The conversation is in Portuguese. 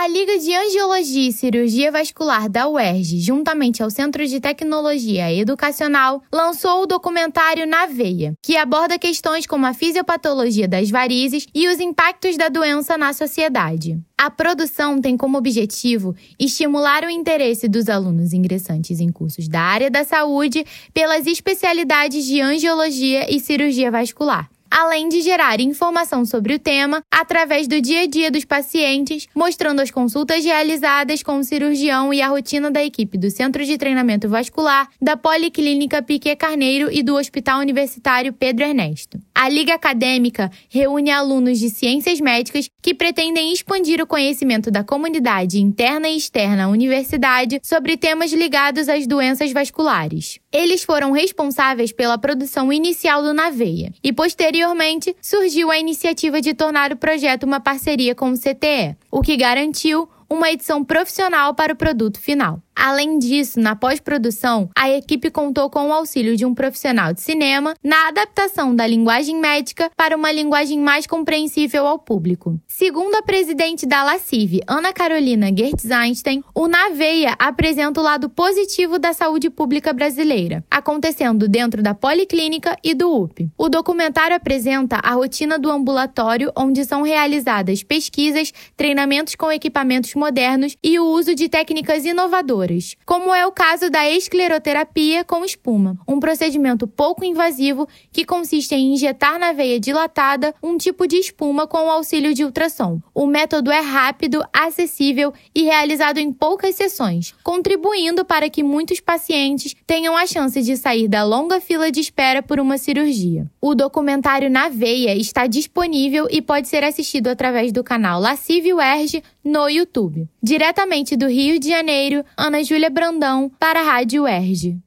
A Liga de Angiologia e Cirurgia Vascular da UERJ, juntamente ao Centro de Tecnologia Educacional, lançou o documentário Na Veia, que aborda questões como a fisiopatologia das varizes e os impactos da doença na sociedade. A produção tem como objetivo estimular o interesse dos alunos ingressantes em cursos da área da saúde pelas especialidades de angiologia e cirurgia vascular além de gerar informação sobre o tema através do dia a dia dos pacientes, mostrando as consultas realizadas com o cirurgião e a rotina da equipe do Centro de Treinamento Vascular, da Policlínica Piquet Carneiro e do Hospital Universitário Pedro Ernesto. A Liga Acadêmica reúne alunos de ciências médicas que pretendem expandir o conhecimento da comunidade interna e externa à universidade sobre temas ligados às doenças vasculares. Eles foram responsáveis pela produção inicial do Naveia e, posteriormente, surgiu a iniciativa de tornar o projeto uma parceria com o CTE, o que garantiu uma edição profissional para o produto final. Além disso, na pós-produção, a equipe contou com o auxílio de um profissional de cinema na adaptação da linguagem médica para uma linguagem mais compreensível ao público. Segundo a presidente da LACIV, Ana Carolina Gertz Einstein, o Naveia apresenta o lado positivo da saúde pública brasileira, acontecendo dentro da policlínica e do UP. O documentário apresenta a rotina do ambulatório, onde são realizadas pesquisas, treinamentos com equipamentos modernos e o uso de técnicas inovadoras como é o caso da escleroterapia com espuma, um procedimento pouco invasivo que consiste em injetar na veia dilatada um tipo de espuma com o auxílio de ultrassom. O método é rápido, acessível e realizado em poucas sessões, contribuindo para que muitos pacientes tenham a chance de sair da longa fila de espera por uma cirurgia. O documentário Na Veia está disponível e pode ser assistido através do canal Lascívio Erge no YouTube. Diretamente do Rio de Janeiro, Ana Júlia Brandão para a Rádio UERJ.